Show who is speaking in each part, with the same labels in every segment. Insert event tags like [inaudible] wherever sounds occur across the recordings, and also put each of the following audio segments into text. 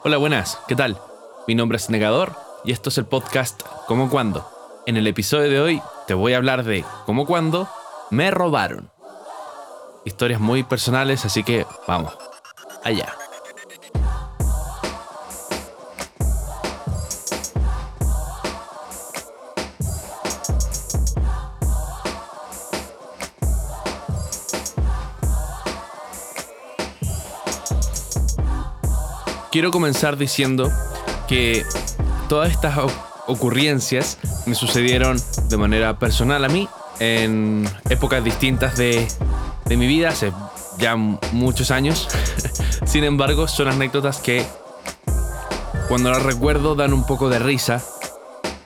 Speaker 1: Hola, buenas, ¿qué tal? Mi nombre es Negador y esto es el podcast Como Cuando. En el episodio de hoy te voy a hablar de cómo cuando me robaron. Historias muy personales, así que vamos, allá. Quiero comenzar diciendo que todas estas ocurrencias me sucedieron de manera personal a mí en épocas distintas de, de mi vida, hace ya muchos años. [laughs] Sin embargo, son anécdotas que cuando las recuerdo dan un poco de risa.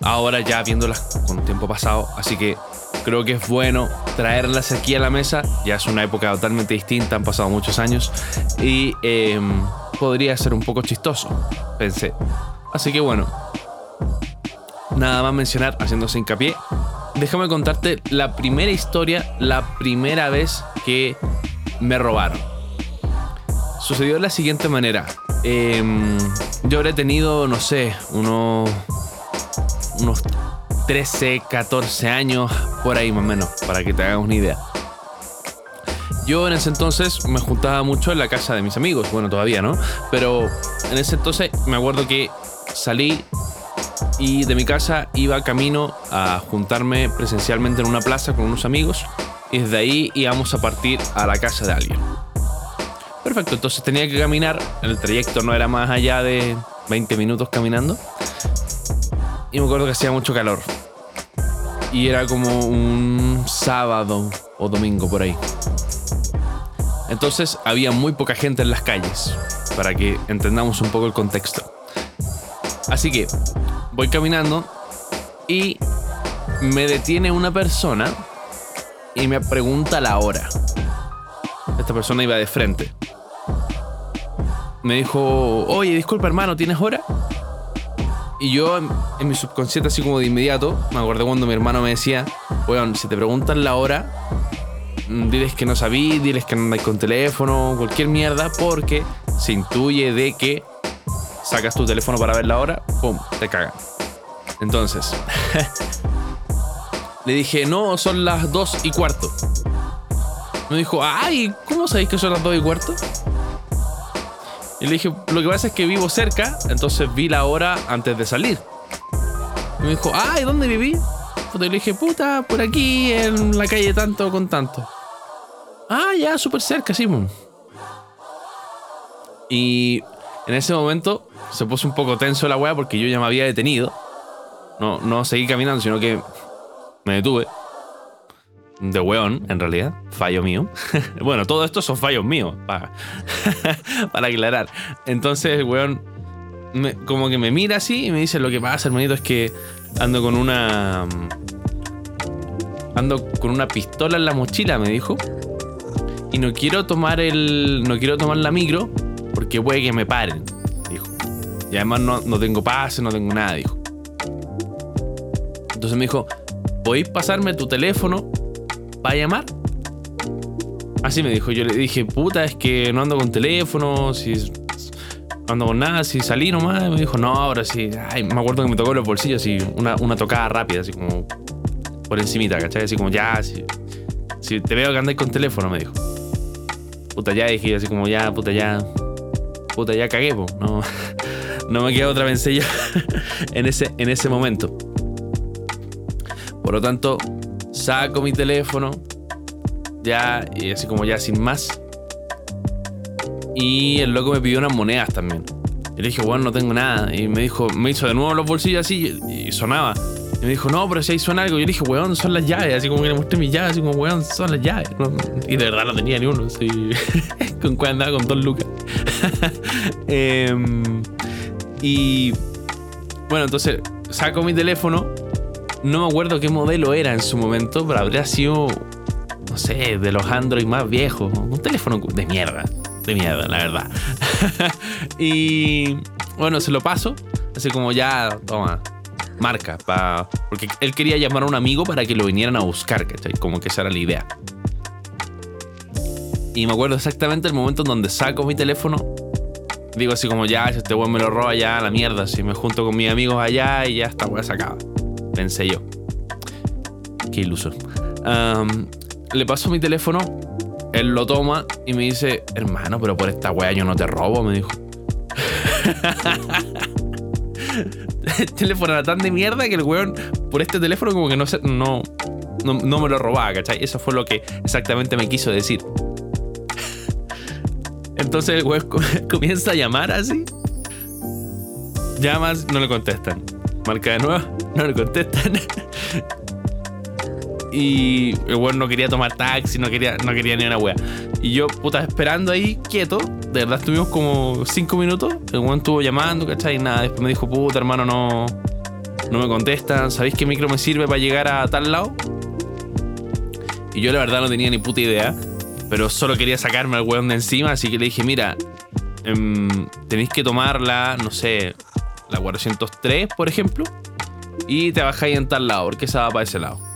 Speaker 1: Ahora ya viéndolas con tiempo pasado, así que creo que es bueno traerlas aquí a la mesa. Ya es una época totalmente distinta, han pasado muchos años y em, podría ser un poco chistoso, pensé. Así que bueno, nada más mencionar, haciéndose hincapié, déjame contarte la primera historia, la primera vez que me robaron. Sucedió de la siguiente manera. Em, yo habré tenido, no sé, unos, unos 13, 14 años, por ahí más o menos, para que te hagas una idea. Yo en ese entonces me juntaba mucho en la casa de mis amigos, bueno, todavía, ¿no? Pero en ese entonces me acuerdo que salí y de mi casa iba camino a juntarme presencialmente en una plaza con unos amigos y desde ahí íbamos a partir a la casa de alguien. Perfecto, entonces tenía que caminar, el trayecto no era más allá de 20 minutos caminando y me acuerdo que hacía mucho calor y era como un sábado o domingo por ahí. Entonces había muy poca gente en las calles, para que entendamos un poco el contexto. Así que voy caminando y me detiene una persona y me pregunta la hora. Esta persona iba de frente. Me dijo, oye, disculpa hermano, ¿tienes hora? Y yo en, mi subconsciente así como de inmediato, me acordé cuando mi hermano me decía, bueno, si te preguntan la hora, diles que no sabí, diles que no andáis con teléfono, cualquier mierda, porque se intuye de que sacas tu teléfono para ver la hora, ¡pum! Te cagan. Entonces, [laughs] le dije, no, son las dos y cuarto. Me dijo, ay, ¿cómo sabéis que son las dos y cuarto? Y le dije, lo que pasa es que vivo cerca, entonces vi la hora antes de salir. Y me dijo, ay, ¿dónde viví? Y le dije, puta, por aquí, en la calle tanto con tanto. Ah, ya, súper cerca, Simón. Y en ese momento se puso un poco tenso la weá porque yo ya me había detenido. No, no seguí caminando, sino que me detuve. De weón, en realidad. Fallo mío. [laughs] bueno, todo esto son fallos míos, para, [laughs] para aclarar. Entonces el weón como que me mira así y me dice, lo que pasa, hermanito, es que ando con una... Ando con una pistola en la mochila, me dijo y no quiero tomar el. No quiero tomar la micro porque puede que me paren, dijo. Y además no, no tengo pase, no tengo nada, dijo. Entonces me dijo, ¿podéis pasarme tu teléfono para llamar? Así me dijo. Yo le dije, puta, es que no ando con teléfono, si no ando con nada, si salí nomás. Me dijo, no, ahora sí. Ay, me acuerdo que me tocó los bolsillos así, una, una tocada rápida, así como por encimita, ¿cachai? Así como ya, si, si te veo que andáis con teléfono, me dijo puta ya dije así como ya, puta ya, puta ya cagué, No, [laughs] no me queda otra vencella [laughs] en ese, en ese momento. Por lo tanto, saco mi teléfono, ya, y así como ya sin más. Y el loco me pidió unas monedas también. Y le dije, bueno, no tengo nada. Y me dijo, me hizo de nuevo los bolsillos así y sonaba. Y me dijo, no, pero si ahí suena algo. Yo le dije, weón, son las llaves. Así como que le mostré mis llaves, así como, weón, son las llaves. Y de verdad no tenía ni uno. Así, [laughs] con cuál andaba con dos lucas. [laughs] Em, y bueno, entonces saco mi teléfono. No me acuerdo qué modelo era en su momento, pero habría sido, no sé, de los Android más viejos. Un teléfono de mierda. De mierda, la verdad. [laughs] y bueno, se lo paso. Así como ya, toma, marca, pa, porque él quería llamar a un amigo para que lo vinieran a buscar. Como que esa era la idea. Y me acuerdo exactamente el momento en donde saco mi teléfono digo así como ya, si este weón me lo roba ya, la mierda. Si me junto con mis amigos allá y ya esta weá se. Pensé yo. Qué iluso. Le paso mi teléfono, él lo toma y me dice, hermano, pero por esta weá yo no te robo, me dijo. [laughs] El [laughs] teléfono era tan de mierda que el weón, por este teléfono, como que no, no, no, no me lo robaba, ¿cachai? Eso fue lo que exactamente me quiso decir. [laughs] Entonces el weón co- [laughs] comienza a llamar así. Llamas, no le contestan. Marca de nuevo, no le contestan. Y el weón no quería tomar taxi, no quería, no quería ni una wea. Y yo, puta, esperando ahí, quieto. De verdad estuvimos como cinco minutos. El weón estuvo llamando, ¿cachai? Y nada, después me dijo, puta, hermano, no, no me contestan. ¿Sabéis qué micro me sirve para llegar a tal lado? Y yo la verdad no tenía ni puta idea. Pero solo quería sacarme al weón de encima. Así que le dije, mira, em, tenéis que tomarla, no sé, la 403, por ejemplo. Y te bajáis en tal lado, porque esa va para ese lado.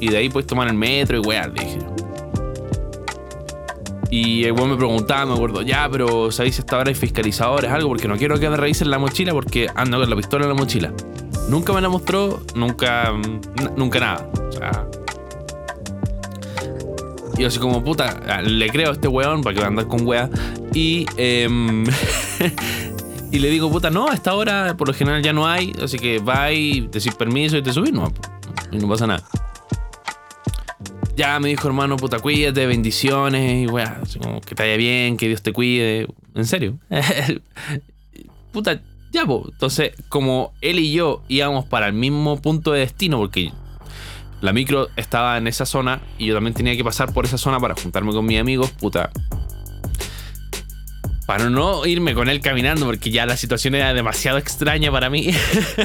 Speaker 1: Y de ahí puedes tomar el metro y weá, le dije. Y el weón me preguntaba, me acuerdo, ya, pero ¿sabéis si esta hora hay fiscalizadores? Algo, porque no quiero que me revisen la mochila porque ando con la pistola en la mochila. Nunca me la mostró, nunca, nunca nada. O sea. Y así como, puta, ah, le creo a este weón para que va a andar con weá. Y, em, [laughs] y le digo, puta, no, a esta hora por lo general ya no hay, así que va y decís permiso y te subís, no, no pasa nada. Ya me dijo, hermano, puta, cuídate, bendiciones, y weá, que te vaya bien, que Dios te cuide. En serio. [laughs] puta, ya, po. Entonces, como él y yo íbamos para el mismo punto de destino, porque la micro estaba en esa zona y yo también tenía que pasar por esa zona para juntarme con mis amigos, puta. Para no irme con él caminando, porque ya la situación era demasiado extraña para mí,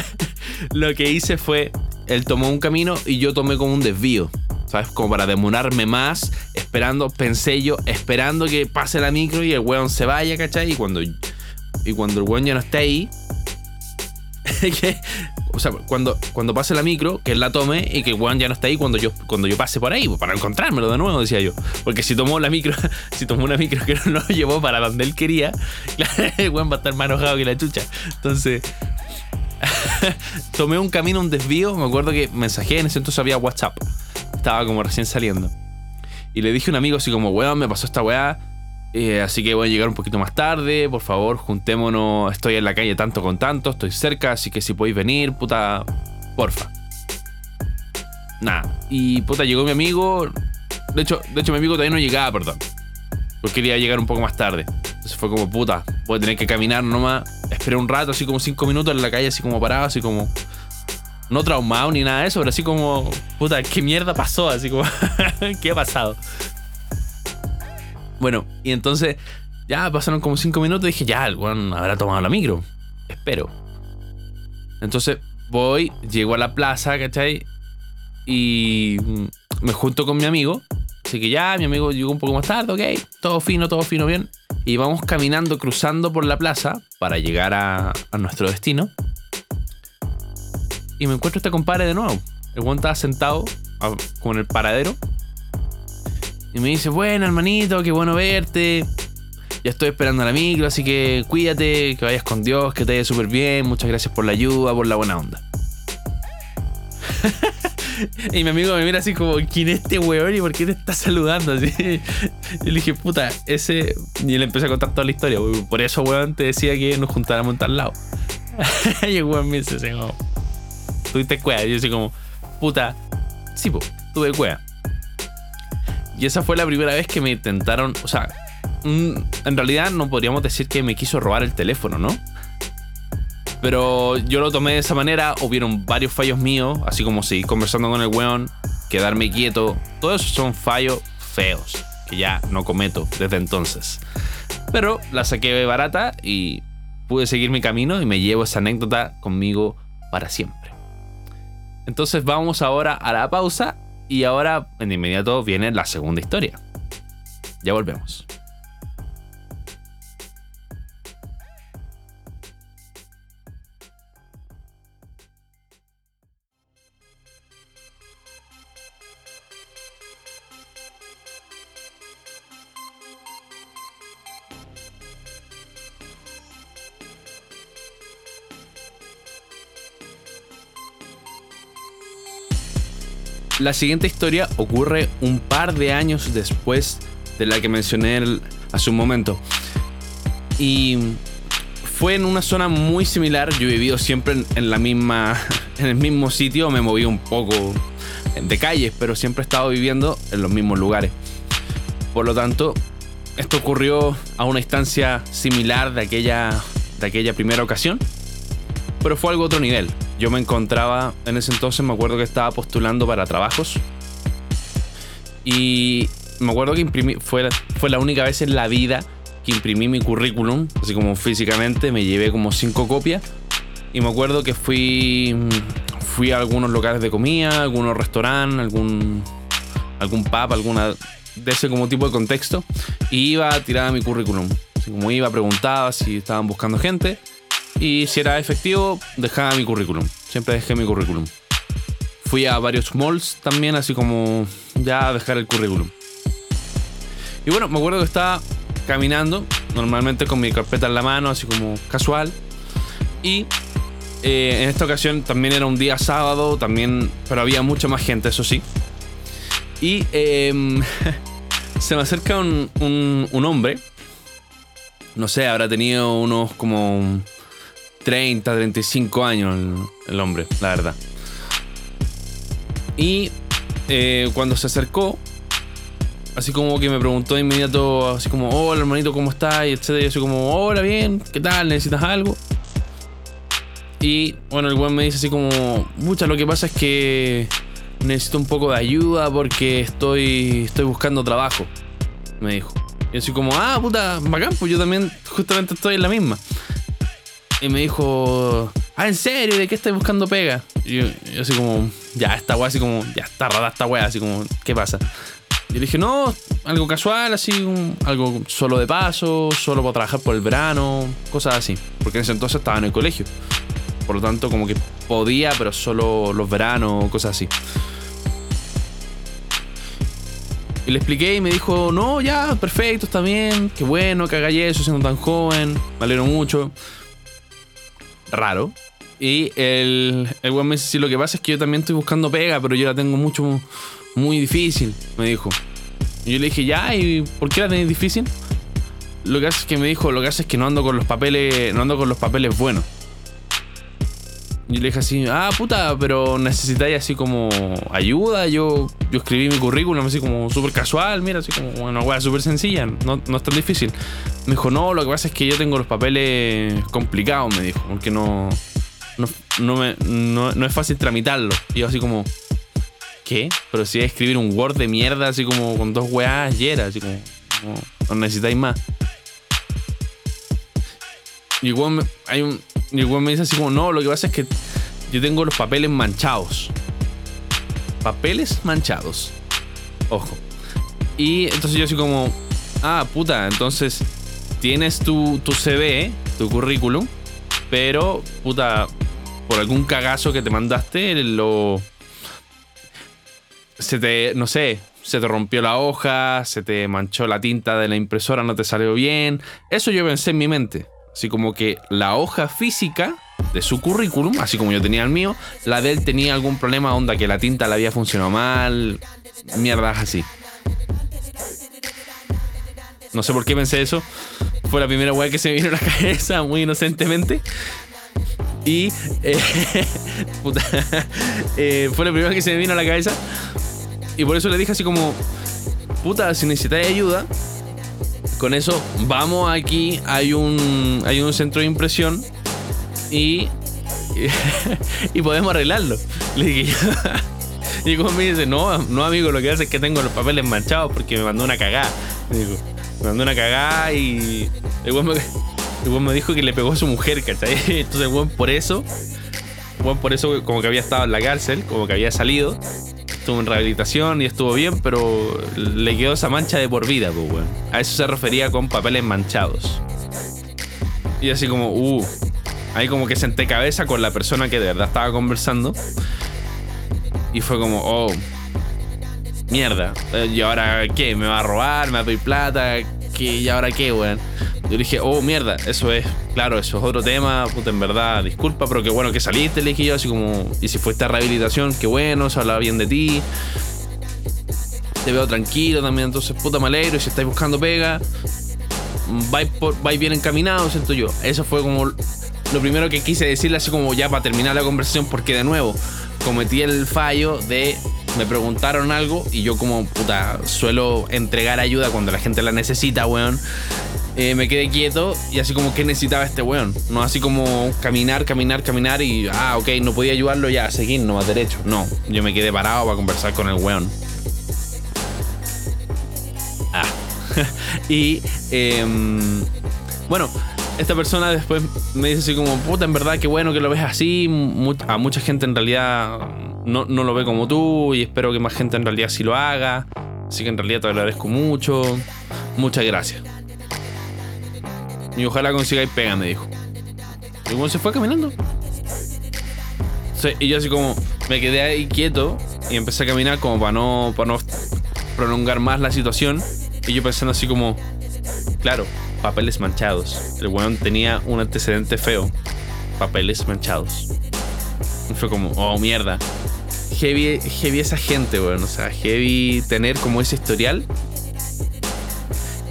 Speaker 1: [laughs] lo que hice fue, él tomó un camino y yo tomé como un desvío. ¿Sabes? Como para demorarme más, esperando, pensé yo, esperando que pase la micro y el weón se vaya, ¿cachai? Y cuando, y cuando el weón ya no esté ahí, [laughs] o sea, cuando, cuando pase la micro, que él la tome y que el weón ya no esté ahí cuando yo, cuando yo pase por ahí, pues, para encontrármelo de nuevo, decía yo. Porque si tomó la micro, [laughs] si tomó una micro que no lo llevó para donde él quería, [laughs] el weón va a estar más enojado que la chucha. Entonces, tomé un camino, un desvío. Me acuerdo que mensajé, en ese entonces había WhatsApp. Estaba como recién saliendo. Y le dije a un amigo así como, weón, me pasó esta weá. eh, así que voy a llegar un poquito más tarde. Por favor, juntémonos. Estoy en la calle tanto con tanto. Estoy cerca, así que si podéis venir, puta, porfa. Nada. Y puta, llegó mi amigo. De hecho, de hecho, mi amigo todavía no llegaba, perdón. Porque quería llegar un poco más tarde. Entonces fue como, puta, voy a tener que caminar nomás. Esperé un rato, así como cinco minutos en la calle, así como parado, así como. No traumado ni nada de eso, pero así como. Puta, ¿qué mierda pasó? Así como. [laughs] ¿Qué ha pasado? Bueno, y entonces. Ya pasaron como cinco minutos y dije, ya, el weón habrá tomado la micro. Espero. Entonces voy, llego a la plaza, ¿cachai? Y me junto con mi amigo. Así que ya, mi amigo llegó un poco más tarde, ok. Todo fino, todo fino, bien. Y vamos caminando, cruzando por la plaza para llegar a nuestro destino. Y me encuentro a este compadre de nuevo. El weón estaba sentado a- en el paradero. Y me dice, bueno, hermanito, qué bueno verte. Ya estoy esperando la micro, así que cuídate, que vayas con Dios, que te vaya súper bien. Muchas gracias por la ayuda, por la buena onda. [laughs] y mi amigo me mira así como, ¿quién es este weón y por qué te está saludando? Así. Y le dije, puta, ese. Y le empecé a contar toda la historia. Por eso, weón, te decía que nos juntáramos en tal lado. [laughs] y el weón me dice como, tuviste cueva. Y yo así como, puta, sí, po, tuve cueva. Y esa fue la primera vez que me intentaron, o sea, mm, en realidad no podríamos decir que me quiso robar el teléfono, ¿no? Pero yo lo tomé de esa manera, hubieron varios fallos míos, así como seguir conversando con el weón, quedarme quieto. Todos esos son fallos feos, que ya no cometo desde entonces. Pero la saqué barata y pude seguir mi camino y me llevo esa anécdota conmigo para siempre. Entonces vamos ahora a la pausa y ahora en inmediato viene la segunda historia. Ya volvemos. La siguiente historia ocurre un par de años después de la que mencioné hace un momento. Y fue en una zona muy similar. Yo he vivido siempre en, la misma, [laughs] en el mismo sitio. Me moví un poco de calles, pero siempre he estado viviendo en los mismos lugares. Por lo tanto, esto ocurrió a una instancia similar de aquella, de aquella primera ocasión, pero fue algo otro nivel. Yo me encontraba, en ese entonces me acuerdo que estaba postulando para trabajos. Y me acuerdo que imprimí, fue, fue la única vez en la vida que imprimí mi currículum, así como físicamente, me llevé como cinco copias. Y me acuerdo que fui, fui a algunos locales de comida, algunos restaurantes, algún, algún pub, alguna de ese como tipo de contexto y iba a tirar mi currículum. Así como iba, preguntaba si estaban buscando gente y si era efectivo, dejaba mi currículum. Siempre dejé mi currículum. Fui a varios malls también, así como ya a dejar el currículum. Y bueno, me acuerdo que estaba caminando, normalmente con mi carpeta en la mano, así como casual. Y eh, en esta ocasión también era un día sábado, también, pero había mucha más gente, eso sí. Y em, [laughs] se me acerca un, un, hombre. No sé, habrá tenido unos como 30, 35 años el, hombre, la verdad. Y eh, cuando se acercó, así como que me preguntó de inmediato, así como, hola hermanito, ¿cómo estás? Y etcétera. Y así como, hola, bien, ¿qué tal? ¿Necesitas algo? Y bueno, el buen me dice así como, mucha, lo que pasa es que necesito un poco de ayuda porque estoy, estoy buscando trabajo, me dijo. Y así como, ah, puta, bacán, pues yo también justamente estoy en la misma. Y me dijo, ah, ¿en serio? ¿De qué estás buscando pega? Y yo, así como, ya, esta weá, así como, ya está rara esta weá, así como, ¿qué pasa? Y le dije, no, algo casual, así, algo solo de paso, solo para trabajar por el verano, cosas así. Porque en ese entonces estaba en el colegio. Por lo tanto, como que podía, pero solo los veranos, cosas así. Y le expliqué y me dijo, no, ya, perfecto, está bien, qué bueno que haga eso siendo tan joven, me alegro mucho. Raro. Y el, el me dice, sí, lo que pasa es que yo también estoy buscando pega, pero yo la tengo mucho, muy difícil, me dijo. Y yo le dije, ya, ¿y por qué la tenéis difícil? Lo que hace es que me dijo, lo que hace es que no ando con los papeles, no ando con los papeles buenos. Y le dije así, ah, puta, pero necesitáis así como ayuda. Yo, yo escribí mi currículum así como súper casual, mira, así como una weá súper sencilla, no, no es tan difícil. Me dijo, no, lo que pasa es que yo tengo los papeles complicados, me dijo, porque no, no, me, no, es fácil tramitarlo. Y yo así como, ¿qué? Pero si es escribir un Word de mierda, así como con dos weas y así como, no, necesitáis más. Y igual hay un, y el me dice así como, no, lo que pasa es que yo tengo los papeles manchados. Papeles manchados. Ojo. Y entonces yo así como, ah, puta, entonces tienes tu, tu CV, tu currículum, pero, puta, por algún cagazo que te mandaste, lo... Se te, no sé, se te rompió la hoja, se te manchó la tinta de la impresora, no te salió bien. Eso yo pensé en mi mente. Así como que la hoja física de su currículum, así como yo tenía el mío, la de él tenía algún problema, onda que la tinta le había funcionado mal, mierdas así. No sé por qué pensé eso. Fue la primera weá que se me vino a la cabeza muy inocentemente. Y. Eh, [laughs] puta, eh, fue la primera que se me vino a la cabeza. Y por eso le dije así como. Puta, si necesitáis ayuda, con eso, vamos aquí, hay un, hay un centro de impresión y, [laughs] y, podemos arreglarlo. Le dije [laughs] Y como me dice, no, no amigo, lo que hace es que tengo los papeles manchados porque me mandó una cagada. Me, mandó una cagada y el me, dijo que le pegó a su mujer, ¿cachai? [laughs] Entonces, bueno, por eso, bueno, por eso como que había estado en la cárcel, como que había salido estuvo en rehabilitación y estuvo bien, pero le quedó esa mancha de por vida, pues, weón. A eso se refería con papeles manchados. Y así como, uh, ahí como que senté cabeza con la persona que de verdad estaba conversando. Y fue como, oh, mierda. ¿Y ahora qué? ¿Me va a robar? ¿Me va a pedir plata? ¿Qué? ¿Y ahora qué, weón? Yo dije, oh, mierda, eso es, claro, eso es otro tema, puta, en verdad, disculpa, pero qué bueno que saliste, le dije yo, así como, y si fuiste a rehabilitación, qué bueno, se hablaba bien de ti. Te veo tranquilo también, entonces, puta, me alegro, y si estáis buscando pega, vais, por, vais bien encaminado, siento yo. Eso fue como lo primero que quise decirle, así como ya para terminar la conversación, porque de nuevo, cometí el fallo de me preguntaron algo y yo como puta suelo entregar ayuda cuando la gente la necesita, weón. Eh, me quedé quieto y así como que necesitaba este weón. No así como caminar, caminar, caminar y, ah, ok, no podía ayudarlo ya, seguir, no más derecho. No, yo me quedé parado para conversar con el weón. Ah. [laughs] y, em, bueno, esta persona después me dice así como, puta, en verdad, qué bueno que lo ves así. A mucha gente en realidad no, no, lo ve como tú y espero que más gente en realidad sí lo haga. Así que en realidad te agradezco mucho. Muchas gracias. Y ojalá consigáis pega, me dijo. Y bueno, se fue caminando. y yo así como me quedé ahí quieto y empecé a caminar como para no, para no prolongar más la situación. Y yo pensando así como, claro, papeles manchados. El weón tenía un antecedente feo. Papeles manchados. Y fue como, oh mierda. Heavy, heavy esa gente, weón. O sea, heavy tener como ese historial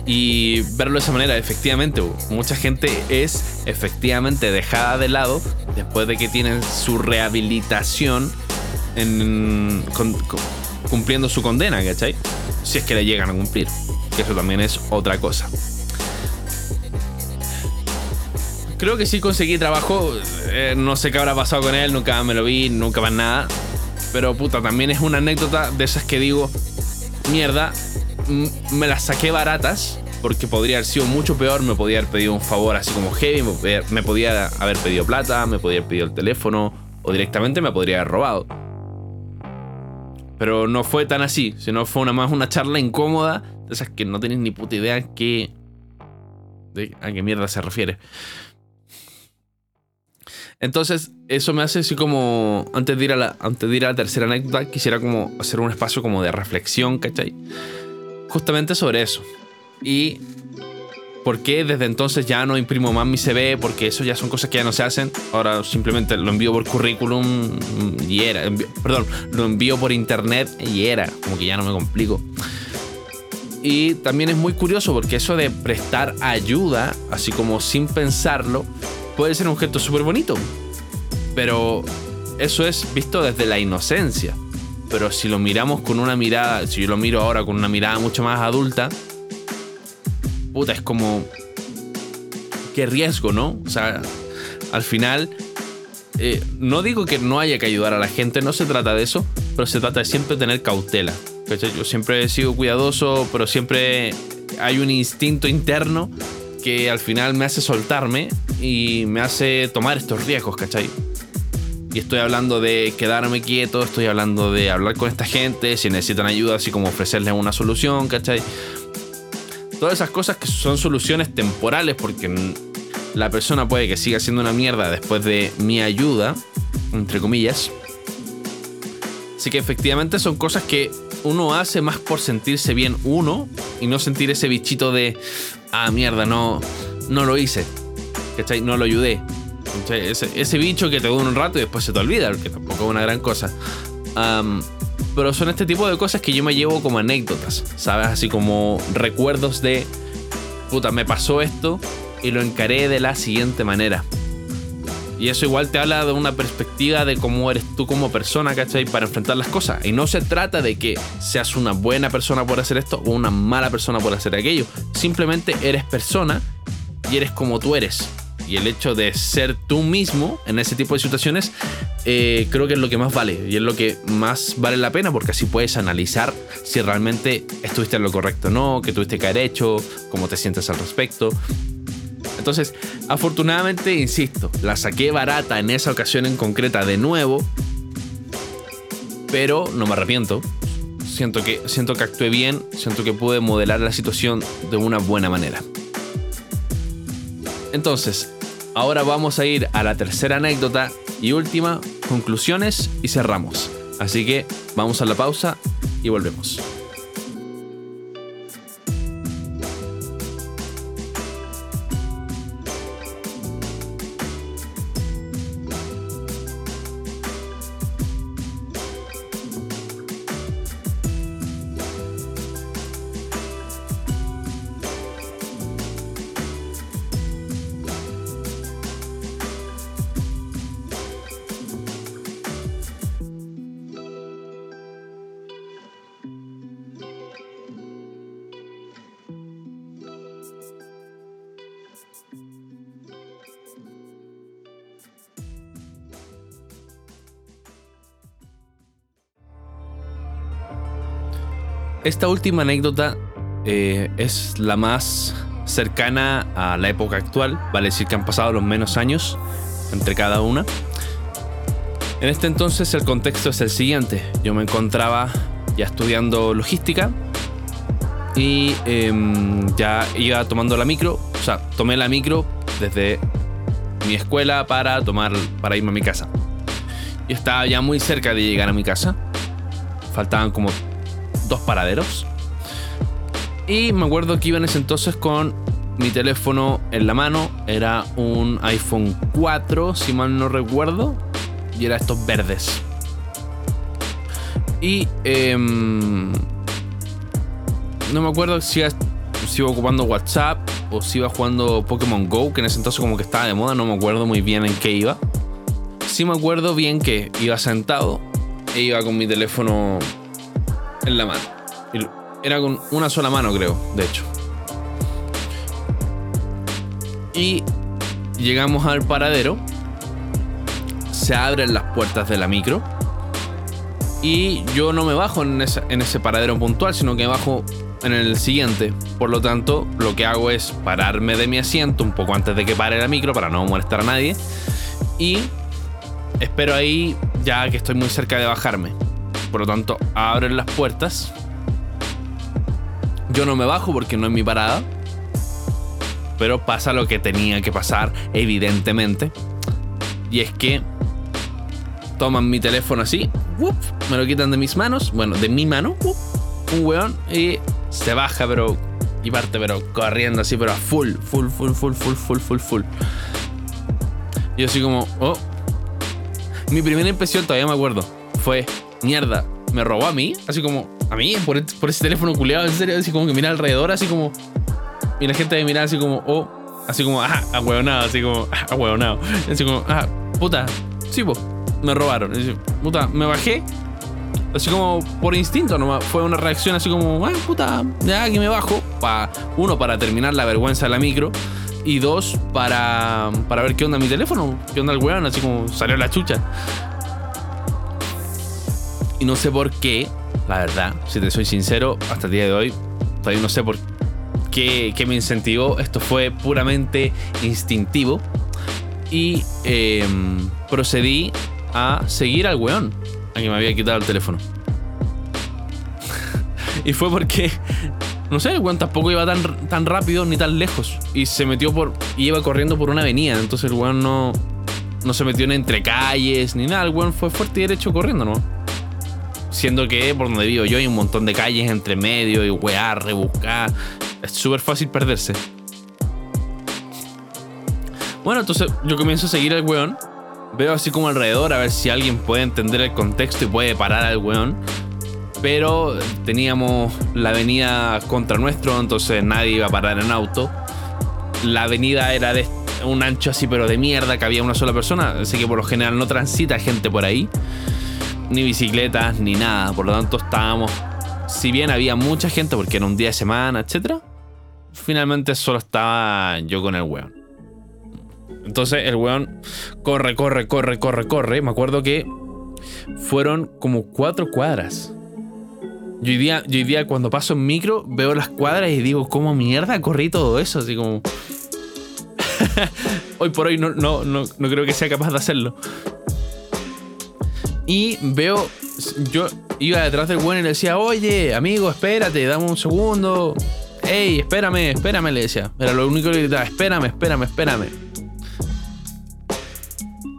Speaker 1: y verlo de esa manera, efectivamente, mucha gente es efectivamente dejada de lado después de que tienen su rehabilitación en, cumpliendo su condena, ¿cachai? Si es que le llegan a cumplir, que eso también es otra cosa. Creo que sí conseguí trabajo, eh, no sé qué habrá pasado con él, nunca me lo vi, nunca más nada. Pero puta, también es una anécdota de esas que digo, mierda, me las saqué baratas porque podría haber sido mucho peor, me podía haber pedido un favor así como heavy, me podía haber pedido plata, me podía haber pedido el teléfono o directamente me podría haber robado. Pero no fue tan así, sino fue una más una charla incómoda, de esas que no tenéis ni puta idea qué, a qué mierda se refiere. Entonces, eso me hace así como, antes de ir a la, antes de ir a la tercera anécdota, quisiera como hacer un espacio como de reflexión, ¿cachai? Justamente sobre eso. Y por qué desde entonces ya no imprimo más mi CV, porque eso ya son cosas que ya no se hacen. Ahora simplemente lo envío por currículum y era. perdón, lo envío por internet y era. Como que ya no me complico. Y también es muy curioso porque eso de prestar ayuda, así como sin pensarlo, puede ser un gesto súper bonito. Pero eso es visto desde la inocencia. Pero si lo miramos con una mirada, si yo lo miro ahora con una mirada mucho más adulta, puta, es como. Qué riesgo, ¿no? O sea, al final. Eh, no digo que no haya que ayudar a la gente, no se trata de eso, pero se trata de siempre tener cautela. Yo siempre he sido cuidadoso, pero siempre hay un instinto interno que al final me hace soltarme y me hace tomar estos riesgos, ¿cachai? Y estoy hablando de quedarme quieto, estoy hablando de hablar con esta gente, si necesitan ayuda, así como ofrecerles una solución, ¿cachai? Todas esas cosas que son soluciones temporales porque la persona puede que siga siendo una mierda después de mi ayuda, entre comillas. Así que efectivamente son cosas que uno hace más por sentirse bien uno y no sentir ese bichito de, ah, mierda, no, no lo hice. ¿Cachai? No lo ayudé. Ese, ese, bicho que te dura un rato y después se te olvida, que tampoco es una gran cosa. Pero son este tipo de cosas que yo me llevo como anécdotas, ¿sabes? Así como recuerdos de, puta, me pasó esto y lo encaré de la siguiente manera. Y eso igual te habla de una perspectiva de cómo eres tú como persona, ¿cachai? Para enfrentar las cosas. Y no se trata de que seas una buena persona por hacer esto o una mala persona por hacer aquello. Simplemente eres persona y eres como tú eres y el hecho de ser tú mismo en ese tipo de situaciones, eh, creo que es lo que más vale y es lo que más vale la pena porque así puedes analizar si realmente estuviste en lo correcto o no, qué tuviste que haber hecho, cómo te sientes al respecto. Entonces, afortunadamente, insisto, la saqué barata en esa ocasión en concreta de nuevo, pero no me arrepiento. Siento que, siento que actué bien, siento que pude modelar la situación de una buena manera. Entonces, ahora vamos a ir a la tercera anécdota y última, conclusiones y cerramos. Así que vamos a la pausa y volvemos. Esta última anécdota eh, es la más cercana a la época actual, vale decir que han pasado los menos años entre cada una. En este entonces el contexto es el siguiente, yo me encontraba ya estudiando logística y em, ya iba tomando la micro, o sea, tomé la micro desde mi escuela para tomar para irme a mi casa. Y estaba ya muy cerca de llegar a mi casa. Faltaban como dos paraderos. Y me acuerdo que iba en ese entonces con mi teléfono en la mano. Era un iPhone 4, si mal no recuerdo. Y era estos verdes. Y em, no me acuerdo si iba, ocupando WhatsApp o si iba jugando Pokémon Go, que en ese entonces como que estaba de moda, no me acuerdo muy bien en qué iba. Sí me acuerdo bien que iba sentado e iba con mi teléfono en la mano. Era con una sola mano, creo, de hecho. Y llegamos al paradero. Se abren las puertas de la micro. Y yo no me bajo en ese, paradero puntual, sino que bajo en el siguiente. Por lo tanto, lo que hago es pararme de mi asiento un poco antes de que pare la micro para no molestar a nadie. Y espero ahí ya que estoy muy cerca de bajarme. Por lo tanto, abren las puertas. Yo no me bajo porque no es mi parada. Pero pasa lo que tenía que pasar, evidentemente. Y es que toman mi teléfono así, me lo quitan de mis manos, bueno, de mi mano, un weón, y se baja, pero. Y parte, pero corriendo así, pero a full, full, full, full, full, full, full, full. Yo así como, oh. Mi primera impresión, todavía me acuerdo, fue, mierda, me robó a mí, así como, a mí, por, ese teléfono culiado, en serio, así como que mira alrededor, así como. Y la gente de mirar así como, oh, así como, ah, ahueonado, así como, ah, ahueonado. Así como, ah, puta, sí, pues, me robaron. Así, puta, me bajé Así como por instinto nomás. Fue una reacción así como, ay, puta, ya que me bajo. Pa, uno, para terminar la vergüenza de la micro. Y dos, para, para ver qué onda mi teléfono. Qué onda el weón. Así como salió la chucha. Y no sé por qué, la verdad, si te soy sincero, hasta el día de hoy, todavía no sé por qué, qué me incentivó. Esto fue puramente instintivo. Y em, procedí a seguir al weón a que me había quitado el teléfono. [laughs] y fue porque, no sé, el weón tampoco iba tan, tan rápido ni tan lejos. Y se metió por. iba corriendo por una avenida. Entonces el weón no. No se metió en entre calles ni nada. El weón fue fuerte y derecho corriendo, ¿no? Siendo que por donde vivo yo hay un montón de calles entre medio y weá, rebuscar. Es súper fácil perderse. Bueno, entonces yo comienzo a seguir al weón Veo así como alrededor a ver si alguien puede entender el contexto y puede parar al weón. Pero teníamos la avenida contra nuestro, entonces nadie iba a parar en auto. La avenida era de un ancho así, pero de mierda, que había una sola persona. Así que por lo general no transita gente por ahí. Ni bicicletas, ni nada. Por lo tanto estábamos... Si bien había mucha gente, porque era un día de semana, etc. Finalmente solo estaba yo con el weón. Entonces el weón corre, corre, corre, corre, corre. Me acuerdo que fueron como cuatro cuadras. Yo hoy, día, yo cuando paso en micro veo las cuadras y digo, ¿cómo mierda corrí todo eso? Así como... [laughs] hoy por hoy no, no, no, no creo que sea capaz de hacerlo. Y veo, yo iba detrás del weón y le decía, oye, amigo, espérate, dame un segundo. Ey, espérame, espérame, le decía. Era lo único que le gritaba, espérame, espérame, espérame.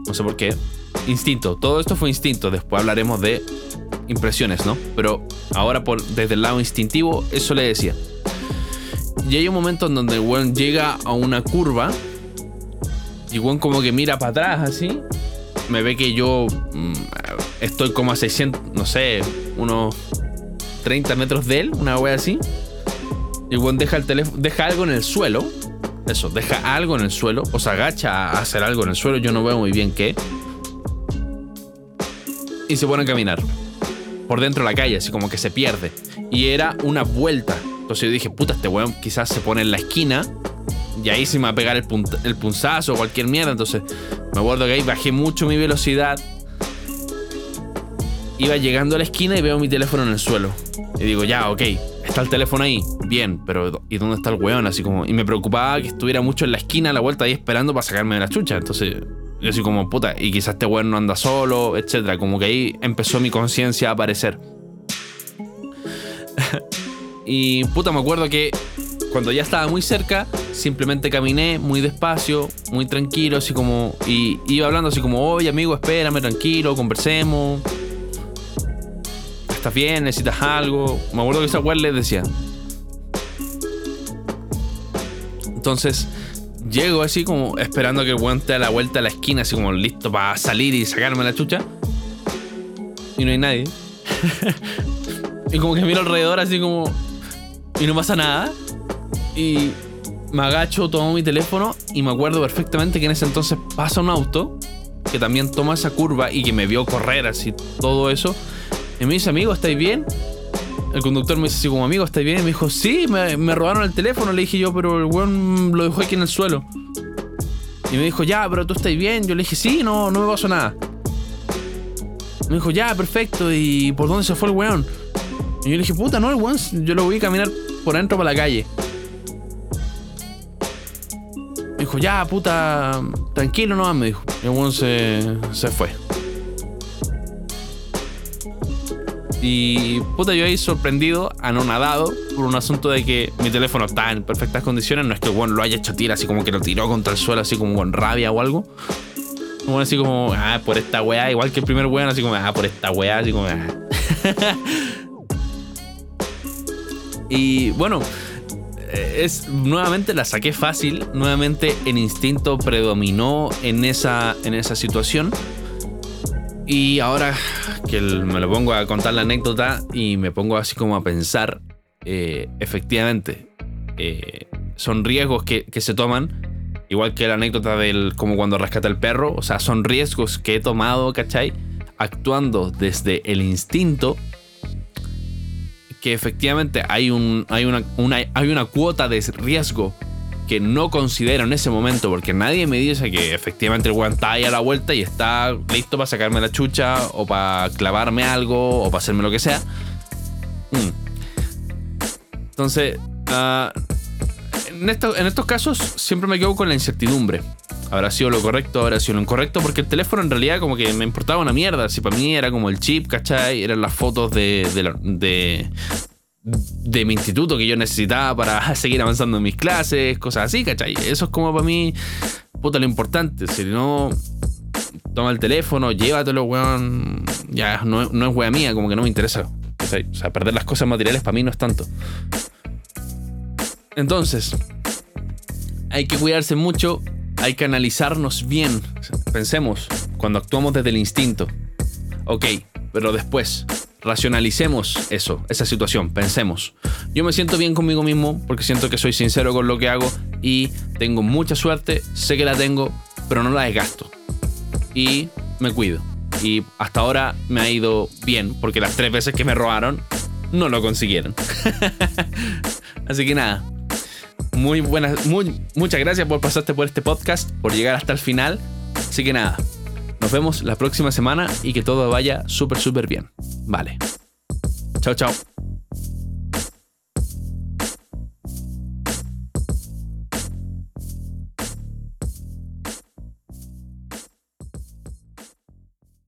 Speaker 1: No sé por qué. Instinto. Todo esto fue instinto. Después hablaremos de impresiones, ¿no? Pero ahora por, desde el lado instintivo, eso le decía. Y hay un momento en donde el weón llega a una curva. Y el como que mira para atrás así. Me ve que yo mm, estoy como a 600, no sé, unos 30 metros de él, una wea así. Y el deja el teléfono, deja algo en el suelo eso, deja algo en el suelo o se agacha a hacer algo en el suelo, yo no veo muy bien qué. Y se pone a caminar por dentro de la calle, así como que se pierde. Y era una vuelta. Entonces yo dije, puta, este weón quizás se pone en la esquina y ahí se me va a pegar el, el punzazo o cualquier mierda. Entonces me acuerdo que ahí bajé mucho mi velocidad. Iba llegando a la esquina y veo mi teléfono en el suelo. Y digo, ya, ok, está el teléfono ahí, bien, pero ¿y dónde está el weón? Así como, y me preocupaba que estuviera mucho en la esquina a la vuelta ahí esperando para sacarme de la chucha. Entonces, yo así como, puta, y quizás este weón no anda solo, etcétera. Como que ahí empezó mi conciencia a aparecer. [laughs] y puta, me acuerdo que cuando ya estaba muy cerca, simplemente caminé muy despacio, muy tranquilo, así como. Y iba hablando así como, oye amigo, espérame, tranquilo, conversemos. ¿Estás bien? ¿Necesitas algo? Me acuerdo que esa weá le decía. Entonces, llego así como esperando que el la vuelta a la esquina, así como listo para salir y sacarme la chucha. Y no hay nadie. [laughs] y como que miro alrededor así como. Y no pasa nada. Y me agacho, tomo mi teléfono y me acuerdo perfectamente que en ese entonces pasa un auto que también toma esa curva y que me vio correr así, todo eso. Y me dice, amigo, ¿estáis bien? El conductor me dice así como, amigo, ¿estáis bien? Y me dijo, sí, me, robaron el teléfono. Le dije yo, pero el weón lo dejó aquí en el suelo. Y me dijo, ya, pero tú estás bien. Yo le dije, sí, no, no me pasó nada. Me dijo, ya, perfecto. ¿Y por dónde se fue el weón? Y yo le dije, puta, no, el weón, yo lo voy a caminar por adentro para la calle. dijo, ya, puta, tranquilo nomás, me dijo. Y el se, se fue. Y puta, yo ahí sorprendido, anonadado, por un asunto de que mi teléfono está en perfectas condiciones. No es que el lo haya hecho tira, así como que lo tiró contra el suelo, así como con rabia o algo. Así como, ah, por esta weá, igual que el primer weón, así como, ah, por esta weá, así como, ah. [laughs] y bueno, es nuevamente la saqué fácil, nuevamente el instinto predominó en esa, en esa situación. Y ahora que me lo pongo a contar la anécdota y me pongo así como a pensar, eh, efectivamente, eh, son riesgos que, se toman, igual que la anécdota del como cuando rescata el perro, o sea, son riesgos que he tomado, ¿cachai? Actuando desde el instinto que efectivamente hay, un, hay, una, hay una cuota de riesgo que no considero en ese momento, porque nadie me dice que efectivamente el weón a la vuelta y está listo para sacarme la chucha, o para clavarme algo, o para hacerme lo que sea. Mm. Entonces, ah, en, en estos casos siempre me quedo con la incertidumbre. ¿Habrá sido lo correcto? ¿Habrá sido lo incorrecto? Porque el teléfono en realidad como que me importaba una mierda. Si para mí era como el chip, ¿cachai? Eran las fotos de, de, de, mi instituto que yo necesitaba para [laughs] seguir avanzando en mis clases, cosas así, ¿cachai? Eso es como para mí, puta, lo importante. Si no, toma el teléfono, llévatelo, weón. Ya, no, no es wea mía, como que no me interesa. O sea, perder las cosas materiales para mí no es tanto. Entonces, hay que cuidarse mucho hay que analizarnos bien. Pensemos, cuando actuamos desde el instinto. Ok, pero después, racionalicemos eso, esa situación, pensemos. Yo me siento bien conmigo mismo porque siento que soy sincero con lo que hago y tengo mucha suerte, sé que la tengo, pero no la desgasto. Y me cuido. Y hasta ahora me ha ido bien porque las tres veces que me robaron no lo consiguieron. [laughs] Así que nada, muy buenas, muy, muchas gracias por pasarte por este podcast, por llegar hasta el final. Así que nada, nos vemos la próxima semana y que todo vaya súper, súper bien. Vale. Chao, chao.